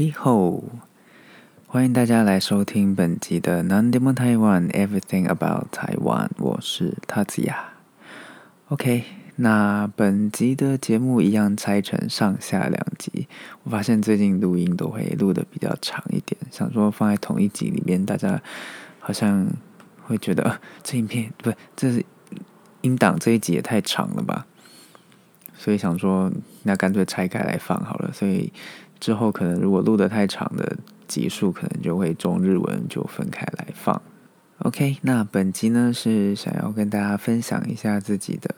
你好，欢迎大家来收听本集的《Non Demon Taiwan Everything About Taiwan》，我是塔子雅。OK，那本集的节目一样拆成上下两集。我发现最近录音都会录的比较长一点，想说放在同一集里面，大家好像会觉得这影片不是，这是音档这一集也太长了吧？所以想说，那干脆拆开来放好了。所以之后可能如果录的太长的集数，可能就会中日文就分开来放。OK，那本集呢是想要跟大家分享一下自己的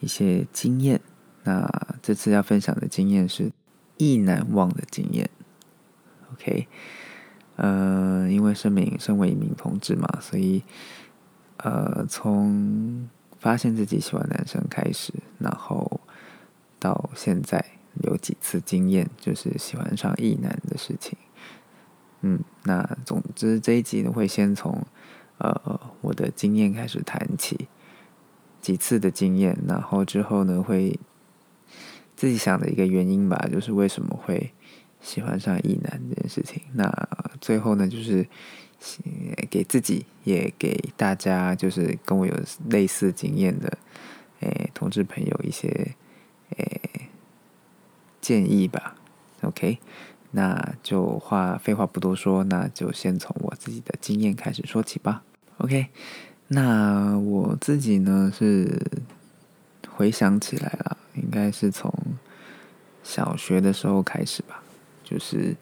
一些经验。那这次要分享的经验是意难忘的经验。OK，呃，因为身名身为一名同志嘛，所以呃，从发现自己喜欢男生开始，然后。到现在有几次经验，就是喜欢上异男的事情。嗯，那总之这一集呢，会先从呃我的经验开始谈起，几次的经验，然后之后呢会自己想的一个原因吧，就是为什么会喜欢上异男这件事情。那最后呢，就是给自己也给大家，就是跟我有类似经验的诶同志朋友一些。诶，建议吧，OK，那就话废话不多说，那就先从我自己的经验开始说起吧，OK，那我自己呢是回想起来了，应该是从小学的时候开始吧，就是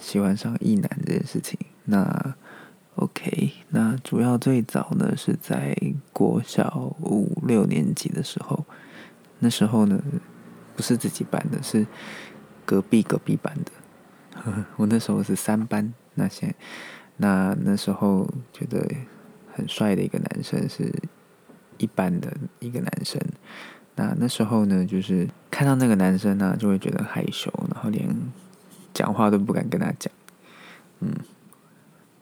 喜欢上异男这件事情。那 OK，那主要最早呢是在国小五六年级的时候。那时候呢，不是自己班的，是隔壁隔壁班的。我那时候是三班，那些那那时候觉得很帅的一个男生，是一班的一个男生。那那时候呢，就是看到那个男生呢，就会觉得害羞，然后连讲话都不敢跟他讲。嗯，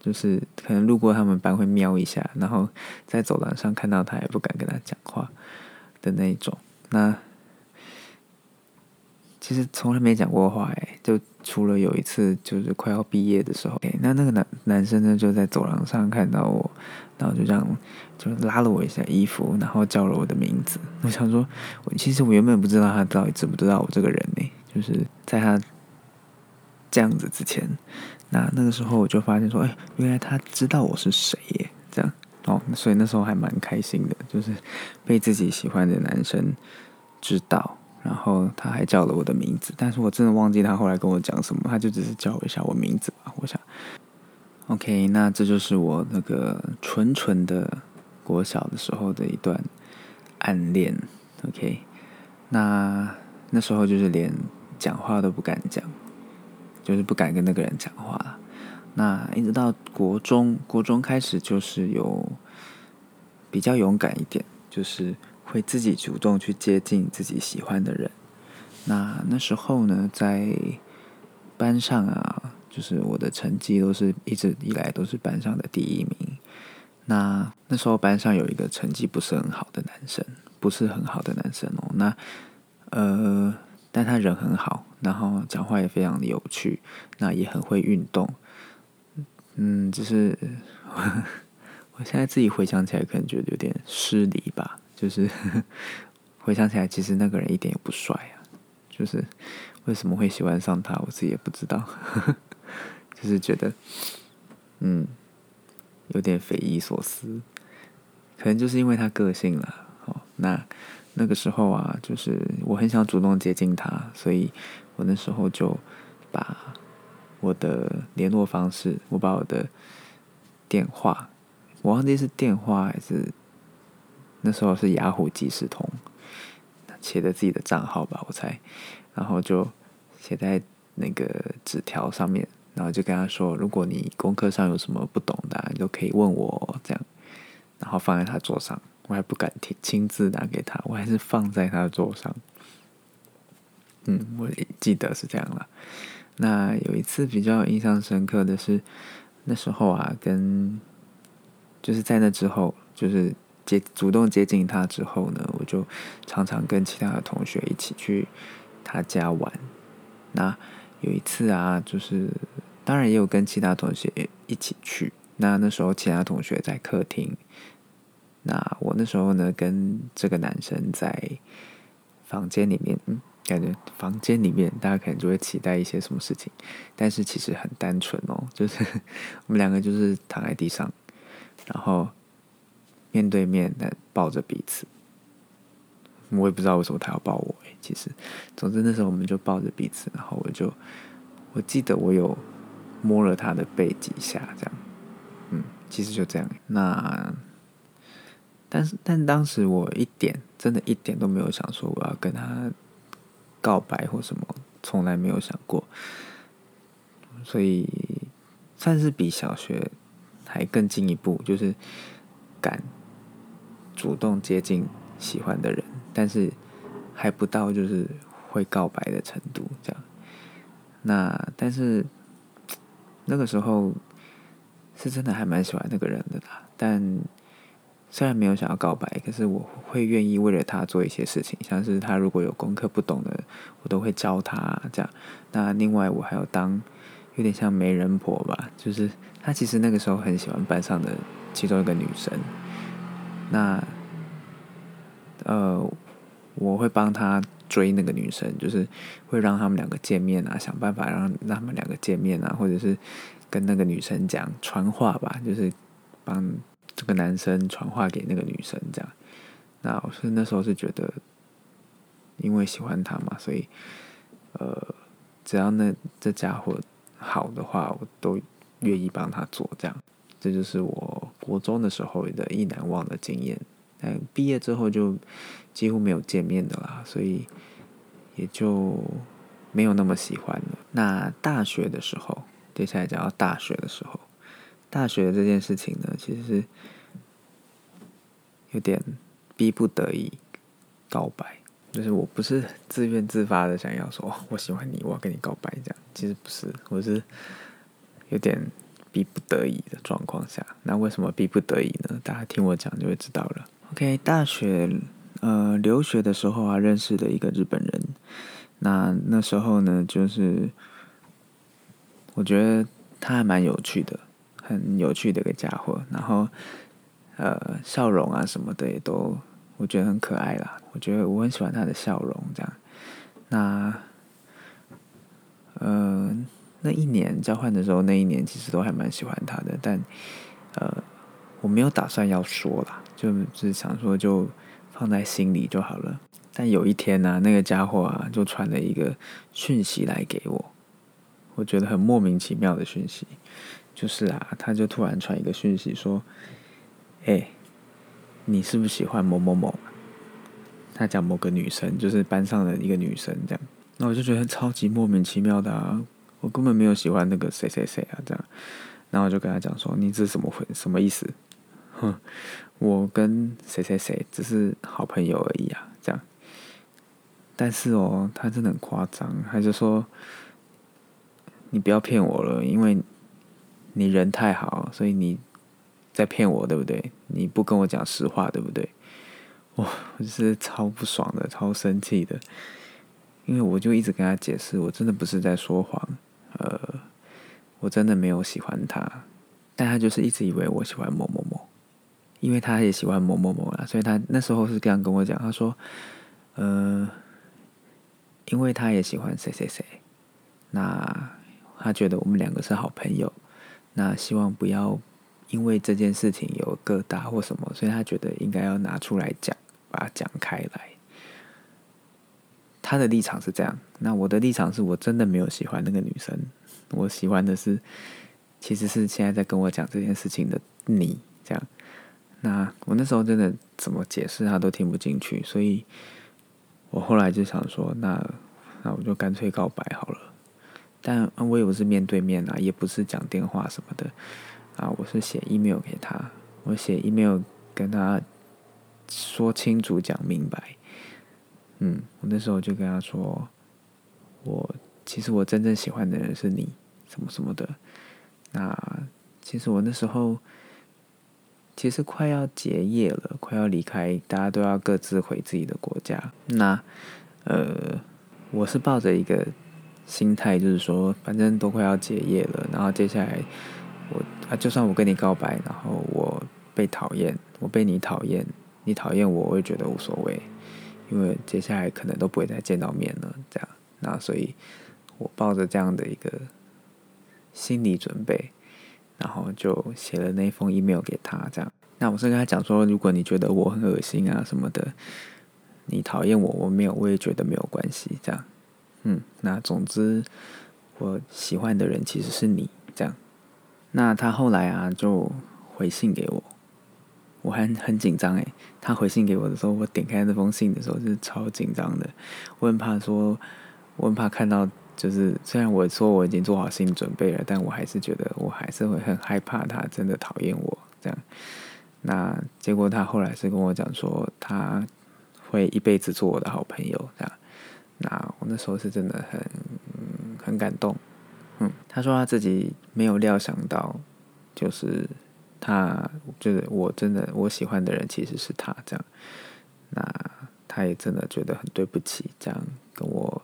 就是可能路过他们班会瞄一下，然后在走廊上看到他也不敢跟他讲话的那种。那其实从来没讲过话哎，就除了有一次，就是快要毕业的时候，哎，那那个男男生呢就在走廊上看到我，然后就这样就拉了我一下衣服，然后叫了我的名字。我想说，我其实我原本不知道他到底知不知道我这个人呢，就是在他这样子之前，那那个时候我就发现说，哎，原来他知道我是谁耶，这样。哦，所以那时候还蛮开心的，就是被自己喜欢的男生知道，然后他还叫了我的名字，但是我真的忘记他后来跟我讲什么，他就只是叫我一下我名字吧。我想，OK，那这就是我那个纯纯的国小的时候的一段暗恋。OK，那那时候就是连讲话都不敢讲，就是不敢跟那个人讲话。那一直到国中，国中开始就是有比较勇敢一点，就是会自己主动去接近自己喜欢的人。那那时候呢，在班上啊，就是我的成绩都是一直以来都是班上的第一名。那那时候班上有一个成绩不是很好的男生，不是很好的男生哦。那呃，但他人很好，然后讲话也非常的有趣，那也很会运动。嗯，就是 我现在自己回想起来，可能觉得有点失礼吧。就是 回想起来，其实那个人一点也不帅啊。就是为什么会喜欢上他，我自己也不知道。就是觉得，嗯，有点匪夷所思。可能就是因为他个性了。哦，那那个时候啊，就是我很想主动接近他，所以我那时候就把。我的联络方式，我把我的电话，我忘记是电话还是那时候是雅虎即时通写的自己的账号吧，我猜，然后就写在那个纸条上面，然后就跟他说，如果你功课上有什么不懂的，你都可以问我这样，然后放在他桌上，我还不敢亲亲自拿给他，我还是放在他的桌上，嗯，我记得是这样了。那有一次比较印象深刻的是，那时候啊，跟就是在那之后，就是接主动接近他之后呢，我就常常跟其他的同学一起去他家玩。那有一次啊，就是当然也有跟其他同学一起去。那那时候其他同学在客厅，那我那时候呢跟这个男生在房间里面，嗯，感觉房间里面大家可能就会期待一些什么事情，但是其实很单纯哦，就是 我们两个就是躺在地上，然后面对面的抱着彼此。我也不知道为什么他要抱我诶，其实，总之那时候我们就抱着彼此，然后我就我记得我有摸了他的背几下，这样，嗯，其实就这样。那但是但当时我一点真的一点都没有想说我要跟他告白或什么，从来没有想过，所以算是比小学还更进一步，就是敢主动接近喜欢的人。但是还不到就是会告白的程度，这样。那但是那个时候是真的还蛮喜欢那个人的啦。但虽然没有想要告白，可是我会愿意为了他做一些事情，像是他如果有功课不懂的，我都会教他这样。那另外我还有当有点像媒人婆吧，就是他其实那个时候很喜欢班上的其中一个女生。那呃。我会帮他追那个女生，就是会让他们两个见面啊，想办法让让他们两个见面啊，或者是跟那个女生讲传话吧，就是帮这个男生传话给那个女生这样。那我是那时候是觉得，因为喜欢他嘛，所以呃，只要那这家伙好的话，我都愿意帮他做这样。这就是我国中的时候的一难忘的经验。但，毕业之后就几乎没有见面的啦，所以也就没有那么喜欢了。那大学的时候，接下来讲到大学的时候，大学这件事情呢，其实是有点逼不得已告白，就是我不是自愿自发的想要说我喜欢你，我要跟你告白这样，其实不是，我是有点逼不得已的状况下。那为什么逼不得已呢？大家听我讲就会知道了。OK，大学呃留学的时候啊，认识的一个日本人。那那时候呢，就是我觉得他还蛮有趣的，很有趣的一个家伙。然后呃，笑容啊什么的也都我觉得很可爱啦。我觉得我很喜欢他的笑容，这样。那呃，那一年交换的时候，那一年其实都还蛮喜欢他的，但呃，我没有打算要说啦。就是想说，就放在心里就好了。但有一天呢，那个家伙啊，就传了一个讯息来给我，我觉得很莫名其妙的讯息。就是啊，他就突然传一个讯息说：“哎，你是不是喜欢某某某？”他讲某个女生，就是班上的一个女生这样。那我就觉得超级莫名其妙的啊，我根本没有喜欢那个谁谁谁啊这样。然后我就跟他讲说：“你这是怎么回？什么意思？”哼。我跟谁谁谁只是好朋友而已啊，这样。但是哦，他真的很夸张，他就说：“你不要骗我了，因为你人太好，所以你在骗我，对不对？你不跟我讲实话，对不对？”哇，我就是超不爽的，超生气的，因为我就一直跟他解释，我真的不是在说谎，呃，我真的没有喜欢他，但他就是一直以为我喜欢某某某。因为他也喜欢某某某啦，所以他那时候是这样跟我讲，他说：“呃，因为他也喜欢谁谁谁，那他觉得我们两个是好朋友，那希望不要因为这件事情有疙瘩或什么，所以他觉得应该要拿出来讲，把它讲开来。他的立场是这样，那我的立场是我真的没有喜欢那个女生，我喜欢的是其实是现在在跟我讲这件事情的你，这样。”那我那时候真的怎么解释他都听不进去，所以我后来就想说，那那我就干脆告白好了。但我也不是面对面啊，也不是讲电话什么的啊，我是写 email 给他，我写 email 跟他说清楚、讲明白。嗯，我那时候就跟他说，我其实我真正喜欢的人是你，什么什么的。那其实我那时候。其实快要结业了，快要离开，大家都要各自回自己的国家。那，呃，我是抱着一个心态就是说，反正都快要结业了，然后接下来我啊，就算我跟你告白，然后我被讨厌，我被你讨厌，你讨厌我，我也觉得无所谓，因为接下来可能都不会再见到面了，这样。那所以，我抱着这样的一个心理准备，然后就写了那封 email 给他，这样。那我是跟他讲说，如果你觉得我很恶心啊什么的，你讨厌我，我没有，我也觉得没有关系，这样。嗯，那总之，我喜欢的人其实是你，这样。那他后来啊，就回信给我，我还很紧张诶。他回信给我的时候，我点开那封信的时候是超紧张的，我很怕说，我很怕看到，就是虽然我说我已经做好心理准备了，但我还是觉得我还是会很害怕他真的讨厌我这样。那结果他后来是跟我讲说，他会一辈子做我的好朋友，这样。那我那时候是真的很很感动，嗯，他说他自己没有料想到，就是他就是我真的我喜欢的人其实是他这样。那他也真的觉得很对不起，这样跟我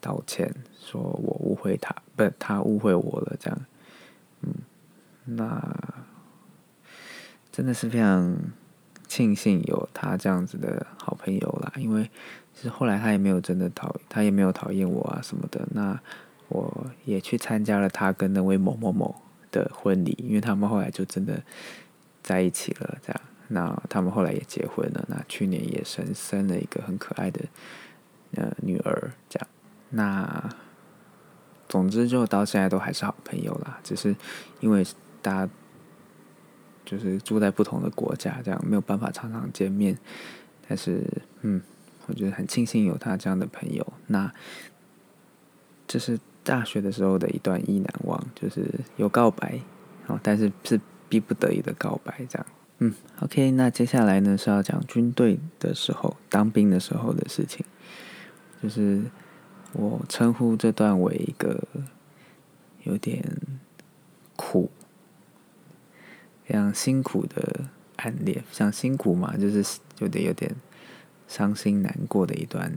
道歉，说我误会他，不，他误会我了，这样。嗯，那。真的是非常庆幸有他这样子的好朋友啦，因为其实后来他也没有真的讨，他也没有讨厌我啊什么的。那我也去参加了他跟那位某某某的婚礼，因为他们后来就真的在一起了，这样。那他们后来也结婚了，那去年也生生了一个很可爱的呃女儿，这样。那总之就到现在都还是好朋友啦，只是因为大家。就是住在不同的国家，这样没有办法常常见面。但是，嗯，我觉得很庆幸有他这样的朋友。那这是大学的时候的一段意难忘，就是有告白，哦，但是是逼不得已的告白，这样。嗯，OK，那接下来呢是要讲军队的时候，当兵的时候的事情。就是我称呼这段为一个有点苦。非常辛苦的暗恋，像辛苦嘛，就是有点有点伤心难过的一段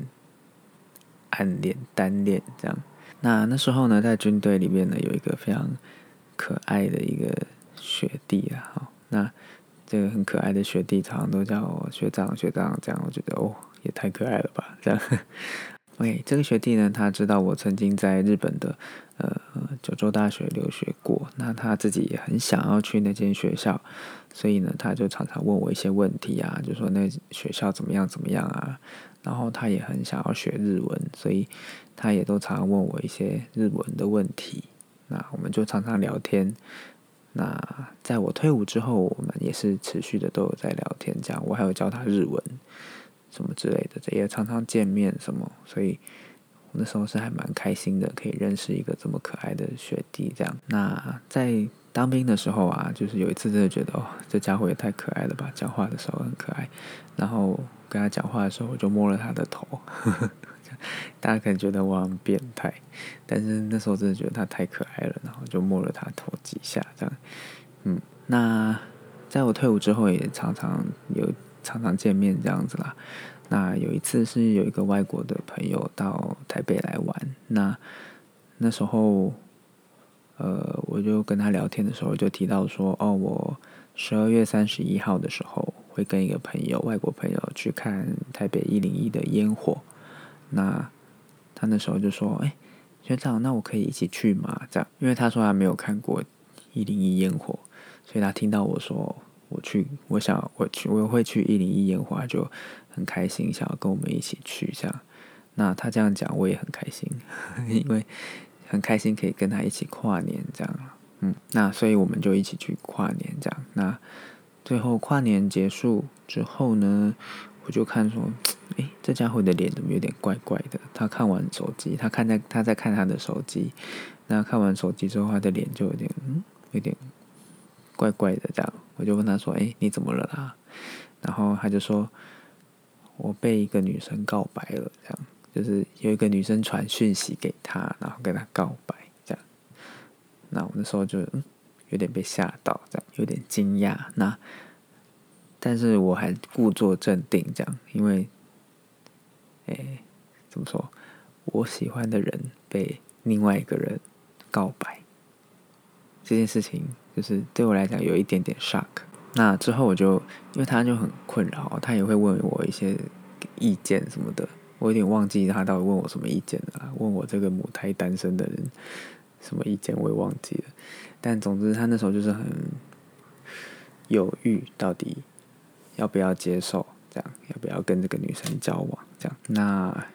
暗恋单恋这样。那那时候呢，在军队里面呢，有一个非常可爱的一个学弟啊，哈，那这个很可爱的学弟，常常都叫我学长学长这样，我觉得哦，也太可爱了吧，这样。OK，这个学弟呢，他知道我曾经在日本的呃九州大学留学过，那他自己也很想要去那间学校，所以呢，他就常常问我一些问题啊，就说那学校怎么样怎么样啊，然后他也很想要学日文，所以他也都常常问我一些日文的问题，那我们就常常聊天。那在我退伍之后，我们也是持续的都有在聊天，这样我还有教他日文。什么之类的，也常常见面什么，所以那时候是还蛮开心的，可以认识一个这么可爱的学弟。这样，那在当兵的时候啊，就是有一次真的觉得哦，这家伙也太可爱了吧，讲话的时候很可爱。然后跟他讲话的时候，我就摸了他的头，大家可能觉得我很变态，但是那时候真的觉得他太可爱了，然后就摸了他头几下，这样。嗯，那在我退伍之后，也常常有。常常见面这样子啦。那有一次是有一个外国的朋友到台北来玩，那那时候，呃，我就跟他聊天的时候就提到说，哦，我十二月三十一号的时候会跟一个朋友，外国朋友去看台北一零一的烟火。那他那时候就说，哎，学长，那我可以一起去吗？这样，因为他说他没有看过一零一烟火，所以他听到我说。我去，我想我去，我会去一零一烟花，就很开心，想要跟我们一起去这样。那他这样讲，我也很开心，因为很开心可以跟他一起跨年这样。嗯，那所以我们就一起去跨年这样。那最后跨年结束之后呢，我就看说，诶，这家伙的脸怎么有点怪怪的？他看完手机，他看在他在看他的手机，那看完手机之后，他的脸就有点嗯，有点怪怪的这样。我就问他说：“哎，你怎么了啦？”然后他就说：“我被一个女生告白了，这样就是有一个女生传讯息给他，然后跟他告白，这样。那我那时候就嗯，有点被吓到，这样有点惊讶。那但是我还故作镇定，这样，因为，哎，怎么说？我喜欢的人被另外一个人告白，这件事情就是对我来讲有一点点 shock。那之后我就因为他就很困扰，他也会问我一些意见什么的，我有点忘记他到底问我什么意见了。问我这个母胎单身的人什么意见，我也忘记了。但总之他那时候就是很犹豫，到底要不要接受，这样要不要跟这个女生交往，这样那。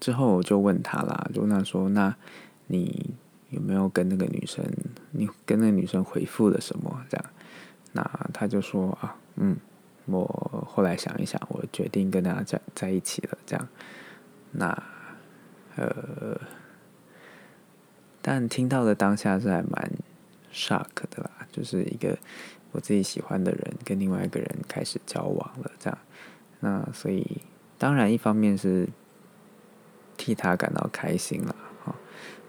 之后我就问他啦，就问他说：“那你有没有跟那个女生？你跟那个女生回复了什么？这样？”那他就说：“啊，嗯，我后来想一想，我决定跟他在在一起了。”这样。那呃，但听到的当下是还蛮 shock 的啦，就是一个我自己喜欢的人跟另外一个人开始交往了，这样。那所以当然一方面是。替他感到开心了，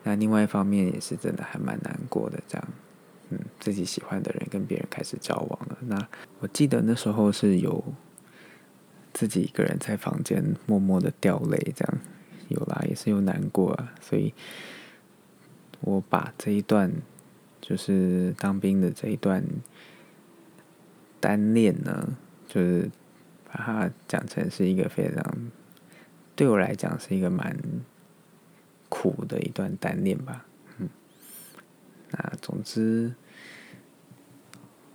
那另外一方面也是真的还蛮难过的，这样，嗯，自己喜欢的人跟别人开始交往了。那我记得那时候是有自己一个人在房间默默的掉泪，这样有啦，也是有难过啊。所以，我把这一段就是当兵的这一段单恋呢，就是把它讲成是一个非常。对我来讲是一个蛮苦的一段单恋吧，嗯，那总之，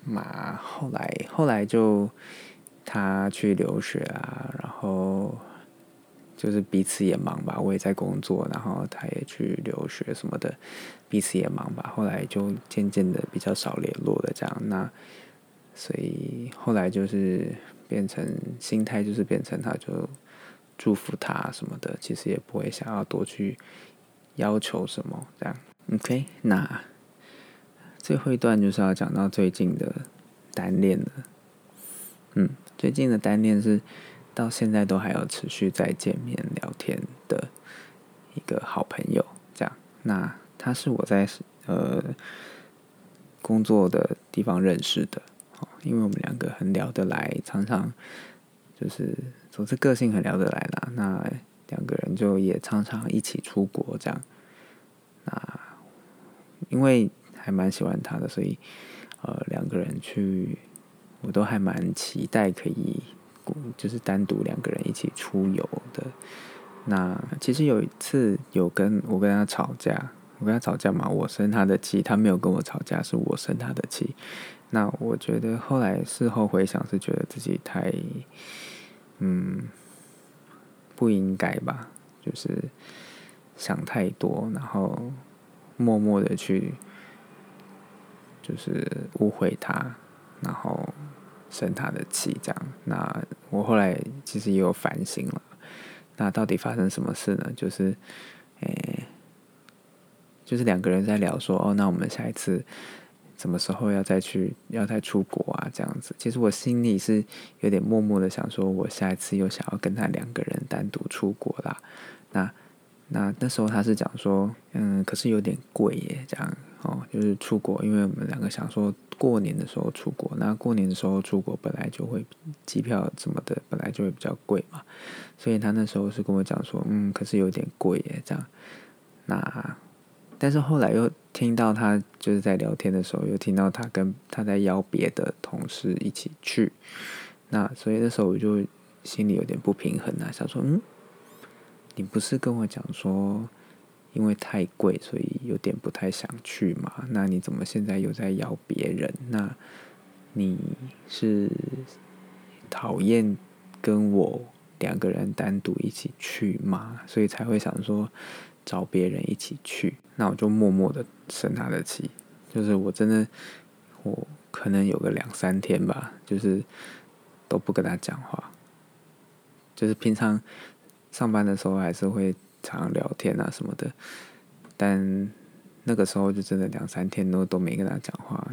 嘛后来后来就他去留学啊，然后就是彼此也忙吧，我也在工作，然后他也去留学什么的，彼此也忙吧，后来就渐渐的比较少联络了，这样，那所以后来就是变成心态就是变成他就。祝福他什么的，其实也不会想要多去要求什么，这样。OK，那最后一段就是要讲到最近的单恋了。嗯，最近的单恋是到现在都还有持续在见面聊天的一个好朋友，这样。那他是我在呃工作的地方认识的，因为我们两个很聊得来，常常就是。总之个性很聊得来啦，那两个人就也常常一起出国这样。那因为还蛮喜欢他的，所以呃两个人去，我都还蛮期待可以，就是单独两个人一起出游的。那其实有一次有跟我跟他吵架，我跟他吵架嘛，我生他的气，他没有跟我吵架，是我生他的气。那我觉得后来事后回想，是觉得自己太。嗯，不应该吧？就是想太多，然后默默的去，就是误会他，然后生他的气，这样。那我后来其实也有反省了。那到底发生什么事呢？就是，诶，就是两个人在聊说，哦，那我们下一次。什么时候要再去，要再出国啊？这样子，其实我心里是有点默默的想说，我下一次又想要跟他两个人单独出国啦。那那那时候他是讲说，嗯，可是有点贵耶，这样哦，就是出国，因为我们两个想说过年的时候出国，那过年的时候出国本来就会机票什么的本来就会比较贵嘛，所以他那时候是跟我讲说，嗯，可是有点贵耶，这样，那。但是后来又听到他就是在聊天的时候，又听到他跟他在邀别的同事一起去，那所以那时候我就心里有点不平衡啊，想说，嗯，你不是跟我讲说因为太贵，所以有点不太想去嘛？那你怎么现在又在邀别人？那你是讨厌跟我两个人单独一起去吗？所以才会想说。找别人一起去，那我就默默的生他的气。就是我真的，我可能有个两三天吧，就是都不跟他讲话。就是平常上班的时候还是会常聊天啊什么的，但那个时候就真的两三天都都没跟他讲话。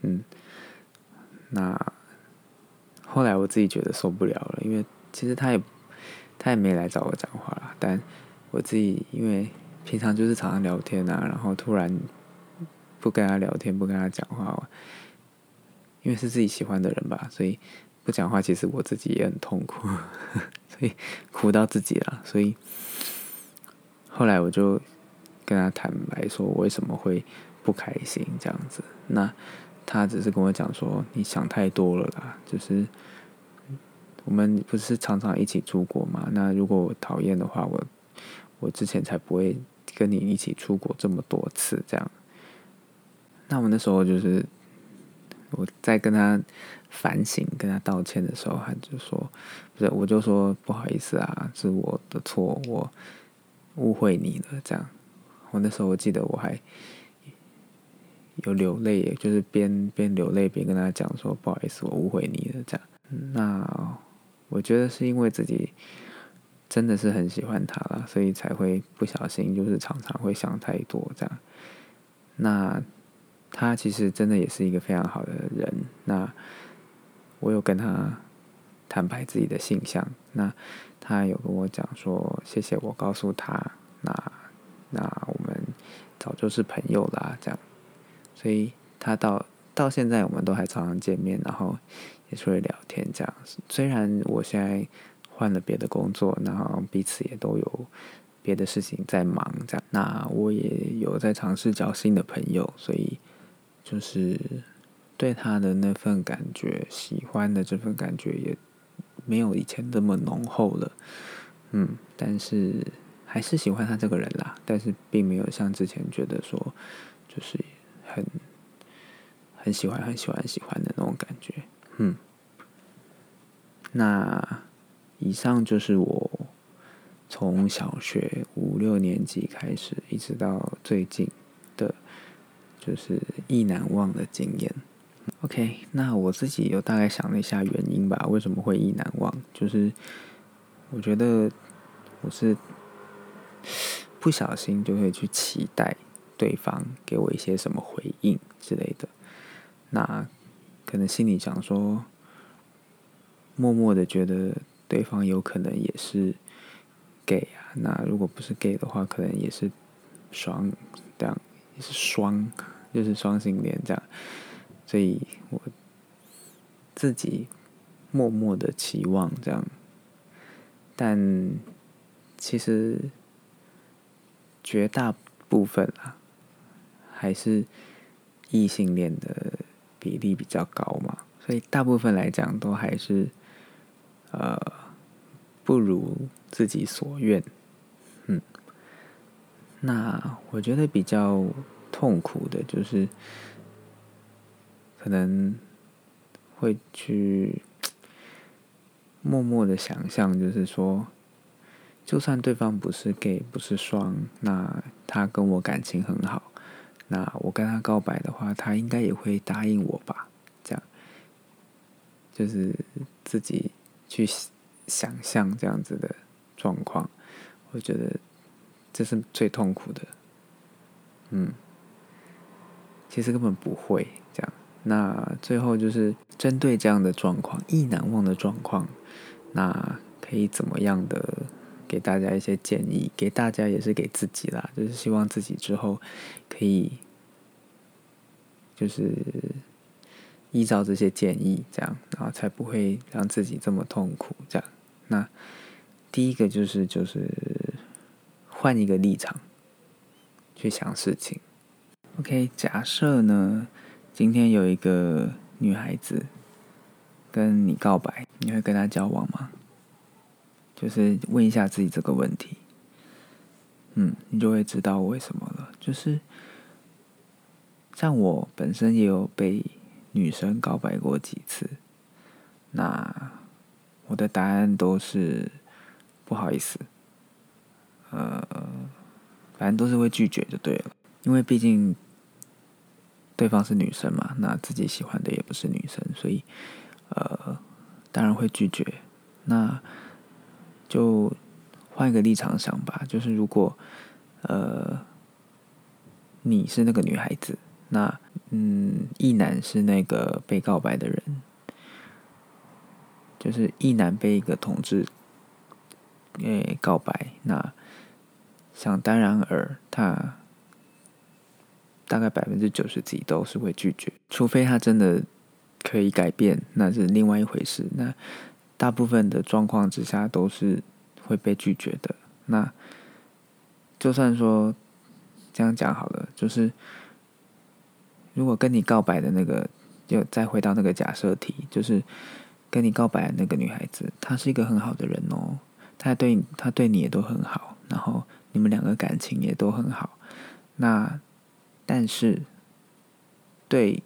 嗯，那后来我自己觉得受不了了，因为其实他也他也没来找我讲话了，但。我自己因为平常就是常常聊天啊，然后突然不跟他聊天，不跟他讲话，因为是自己喜欢的人吧，所以不讲话，其实我自己也很痛苦，所以苦到自己了。所以后来我就跟他坦白说，我为什么会不开心这样子。那他只是跟我讲说，你想太多了啦，就是我们不是常常一起出国嘛？那如果我讨厌的话，我我之前才不会跟你一起出国这么多次这样。那我那时候就是我在跟他反省、跟他道歉的时候，他就说：“不是，我就说不好意思啊，是我的错，我误会你了。”这样，我那时候我记得我还有流泪，就是边边流泪边跟他讲说：“不好意思，我误会你了。”这样，那我觉得是因为自己真的是很喜欢他了，所以才会不小心，就是常常会想太多这样。那。他其实真的也是一个非常好的人。那我有跟他坦白自己的性向，那他有跟我讲说谢谢我告诉他，那那我们早就是朋友啦，这样。所以他到到现在我们都还常常见面，然后也是会聊天这样。虽然我现在换了别的工作，然后彼此也都有别的事情在忙这样。那我也有在尝试交新的朋友，所以。就是对他的那份感觉，喜欢的这份感觉也没有以前这么浓厚了，嗯，但是还是喜欢他这个人啦，但是并没有像之前觉得说，就是很很喜欢、很喜欢、喜欢的那种感觉，嗯。那以上就是我从小学五六年级开始，一直到最近的。就是意难忘的经验。OK，那我自己有大概想了一下原因吧，为什么会意难忘？就是我觉得我是不小心就会去期待对方给我一些什么回应之类的。那可能心里想说，默默的觉得对方有可能也是 gay 啊。那如果不是 gay 的话，可能也是双这样也。是双，就是双性恋这样，所以我自己默默的期望这样，但其实绝大部分啊，还是异性恋的比例比较高嘛，所以大部分来讲都还是呃不如自己所愿，嗯。那我觉得比较痛苦的，就是可能会去默默的想象，就是说，就算对方不是 gay，不是双，那他跟我感情很好，那我跟他告白的话，他应该也会答应我吧？这样，就是自己去想象这样子的状况，我觉得。这是最痛苦的，嗯，其实根本不会这样。那最后就是针对这样的状况，意难忘的状况，那可以怎么样的给大家一些建议？给大家也是给自己啦，就是希望自己之后可以，就是依照这些建议，这样，然后才不会让自己这么痛苦。这样，那第一个就是就是。换一个立场去想事情。OK，假设呢，今天有一个女孩子跟你告白，你会跟她交往吗？就是问一下自己这个问题。嗯，你就会知道为什么了。就是像我本身也有被女生告白过几次，那我的答案都是不好意思。呃，反正都是会拒绝就对了，因为毕竟对方是女生嘛，那自己喜欢的也不是女生，所以呃，当然会拒绝。那就换一个立场想吧，就是如果呃你是那个女孩子，那嗯，一男是那个被告白的人，就是一男被一个同志诶告白，那。想当然尔，他大概百分之九十几都是会拒绝，除非他真的可以改变，那是另外一回事。那大部分的状况之下都是会被拒绝的。那就算说这样讲好了，就是如果跟你告白的那个，就再回到那个假设题，就是跟你告白的那个女孩子，她是一个很好的人哦，她对她对你也都很好，然后你们两个感情也都很好。那但是对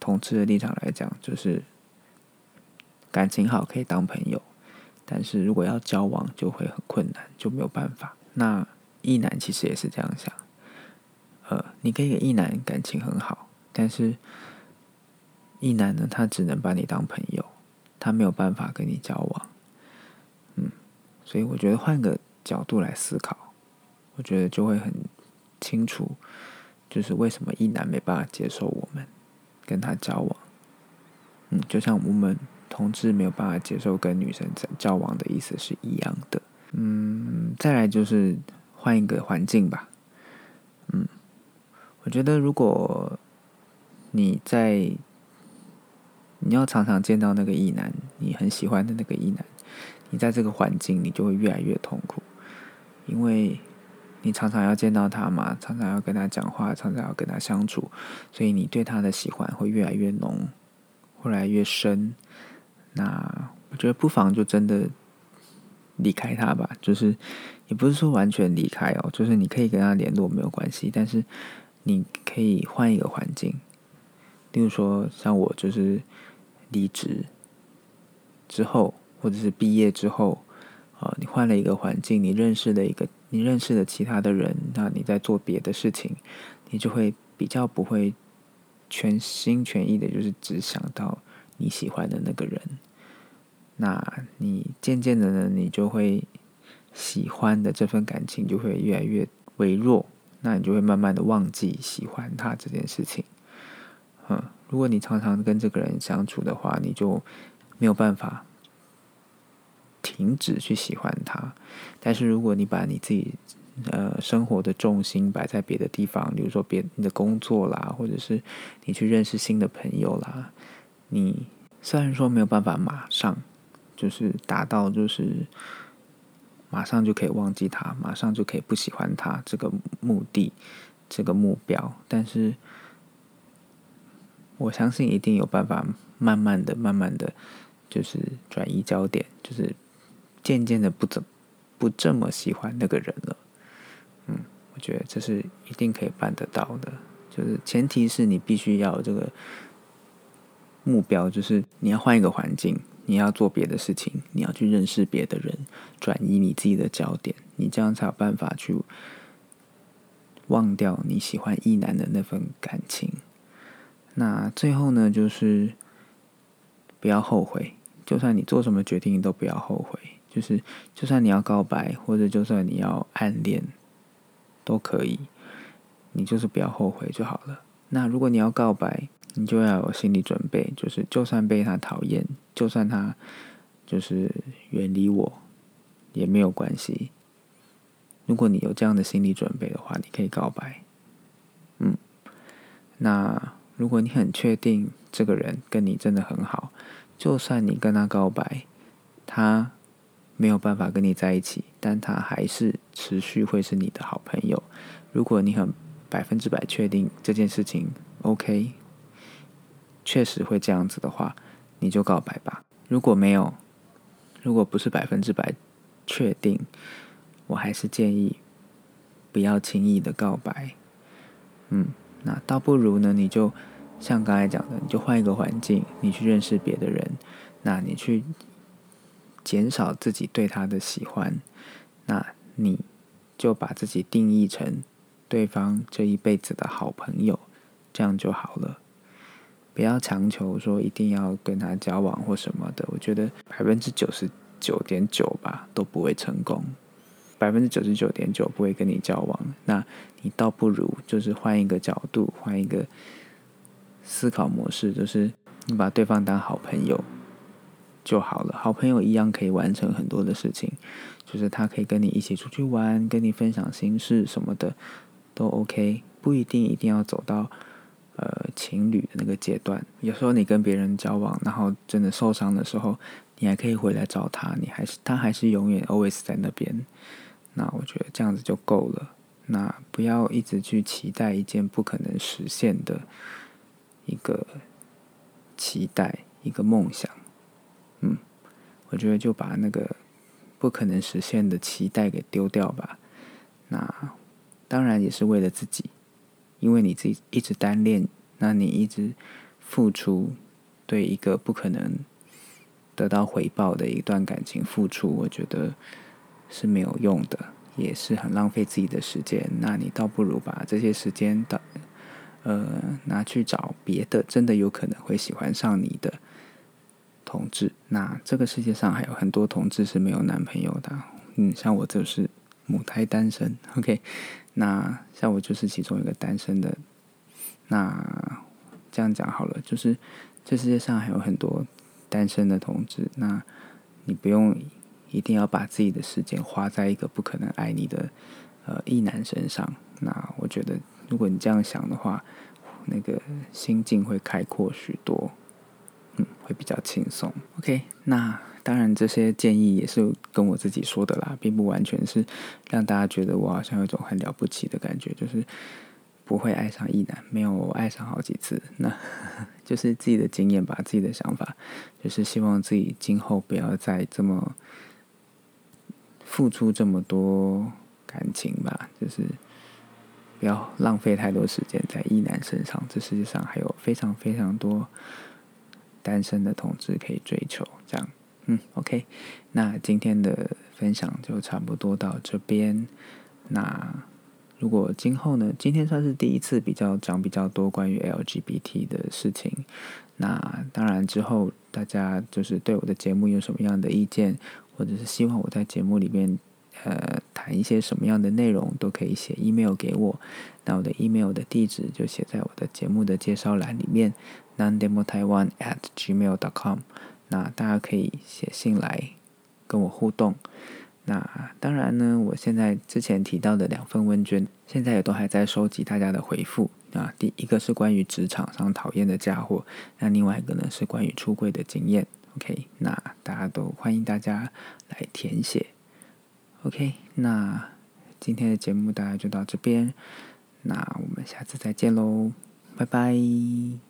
同志的立场来讲，就是感情好可以当朋友，但是如果要交往就会很困难，就没有办法。那异男其实也是这样想，呃，你跟一个异男感情很好，但是异男呢，他只能把你当朋友，他没有办法跟你交往，嗯，所以我觉得换个角度来思考，我觉得就会很清楚，就是为什么异男没办法接受我们跟他交往，嗯，就像我们同志没有办法接受跟女生交往的意思是一样的，嗯，再来就是。换一个环境吧，嗯，我觉得如果你在你要常常见到那个异男，你很喜欢的那个异男，你在这个环境你就会越来越痛苦，因为你常常要见到他嘛，常常要跟他讲话，常常要跟他相处，所以你对他的喜欢会越来越浓，越来越深。那我觉得不妨就真的。离开他吧，就是也不是说完全离开哦，就是你可以跟他联络没有关系，但是你可以换一个环境，例如说像我就是离职之后，或者是毕业之后，啊，你换了一个环境，你认识了一个你认识了其他的人，那你在做别的事情，你就会比较不会全心全意的，就是只想到你喜欢的那个人。那你渐渐的呢，你就会喜欢的这份感情就会越来越微弱，那你就会慢慢的忘记喜欢他这件事情。嗯，如果你常常跟这个人相处的话，你就没有办法停止去喜欢他。但是如果你把你自己呃生活的重心摆在别的地方，比如说别你的工作啦，或者是你去认识新的朋友啦，你虽然说没有办法马上。就是达到，就是马上就可以忘记他，马上就可以不喜欢他这个目的，这个目标。但是，我相信一定有办法，慢慢的、慢慢的，就是转移焦点，就是渐渐的不怎不这么喜欢那个人了。嗯，我觉得这是一定可以办得到的，就是前提是你必须要这个目标，就是你要换一个环境。你要做别的事情，你要去认识别的人，转移你自己的焦点，你这样才有办法去忘掉你喜欢一男的那份感情。那最后呢，就是不要后悔，就算你做什么决定，都不要后悔。就是就算你要告白，或者就算你要暗恋，都可以，你就是不要后悔就好了。那如果你要告白，你就要有心理准备，就是就算被他讨厌，就算他就是远离我，也没有关系。如果你有这样的心理准备的话，你可以告白。嗯，那如果你很确定这个人跟你真的很好，就算你跟他告白，他没有办法跟你在一起，但他还是持续会是你的好朋友。如果你很百分之百确定这件事情，OK。确实会这样子的话，你就告白吧。如果没有，如果不是百分之百确定，我还是建议不要轻易的告白。嗯，那倒不如呢，你就像刚才讲的，你就换一个环境，你去认识别的人，那你去减少自己对他的喜欢，那你就把自己定义成对方这一辈子的好朋友，这样就好了。不要强求说一定要跟他交往或什么的，我觉得百分之九十九点九吧都不会成功，百分之九十九点九不会跟你交往。那你倒不如就是换一个角度，换一个思考模式，就是你把对方当好朋友就好了。好朋友一样可以完成很多的事情，就是他可以跟你一起出去玩，跟你分享心事什么的都 OK，不一定一定要走到。呃，情侣的那个阶段，有时候你跟别人交往，然后真的受伤的时候，你还可以回来找他，你还是他还是永远 always 在那边。那我觉得这样子就够了。那不要一直去期待一件不可能实现的一个期待，一个梦想。嗯，我觉得就把那个不可能实现的期待给丢掉吧。那当然也是为了自己，因为你自己一直单恋，那你一直付出，对一个不可能得到回报的一段感情付出，我觉得是没有用的。也是很浪费自己的时间，那你倒不如把这些时间的，呃，拿去找别的真的有可能会喜欢上你的同志。那这个世界上还有很多同志是没有男朋友的，嗯，像我就是母胎单身，OK，那像我就是其中一个单身的。那这样讲好了，就是这世界上还有很多单身的同志，那你不用。一定要把自己的时间花在一个不可能爱你的呃异男身上。那我觉得，如果你这样想的话，那个心境会开阔许多，嗯，会比较轻松。OK，那当然这些建议也是跟我自己说的啦，并不完全是让大家觉得我好像有种很了不起的感觉，就是不会爱上异男，没有爱上好几次，那 就是自己的经验吧，自己的想法，就是希望自己今后不要再这么。付出这么多感情吧，就是不要浪费太多时间在一男身上。这世界上还有非常非常多单身的同志可以追求。这样，嗯，OK。那今天的分享就差不多到这边。那如果今后呢？今天算是第一次比较讲比较多关于 LGBT 的事情。那当然之后大家就是对我的节目有什么样的意见？或者是希望我在节目里面，呃，谈一些什么样的内容，都可以写 email 给我。那我的 email 的地址就写在我的节目的介绍栏里面，nandemotaiwan@gmail.com。那大家可以写信来跟我互动。那当然呢，我现在之前提到的两份问卷，现在也都还在收集大家的回复。啊，第一个是关于职场上讨厌的家伙，那另外一个呢是关于出柜的经验。OK，那大家都欢迎大家来填写。OK，那今天的节目大家就到这边，那我们下次再见喽，拜拜。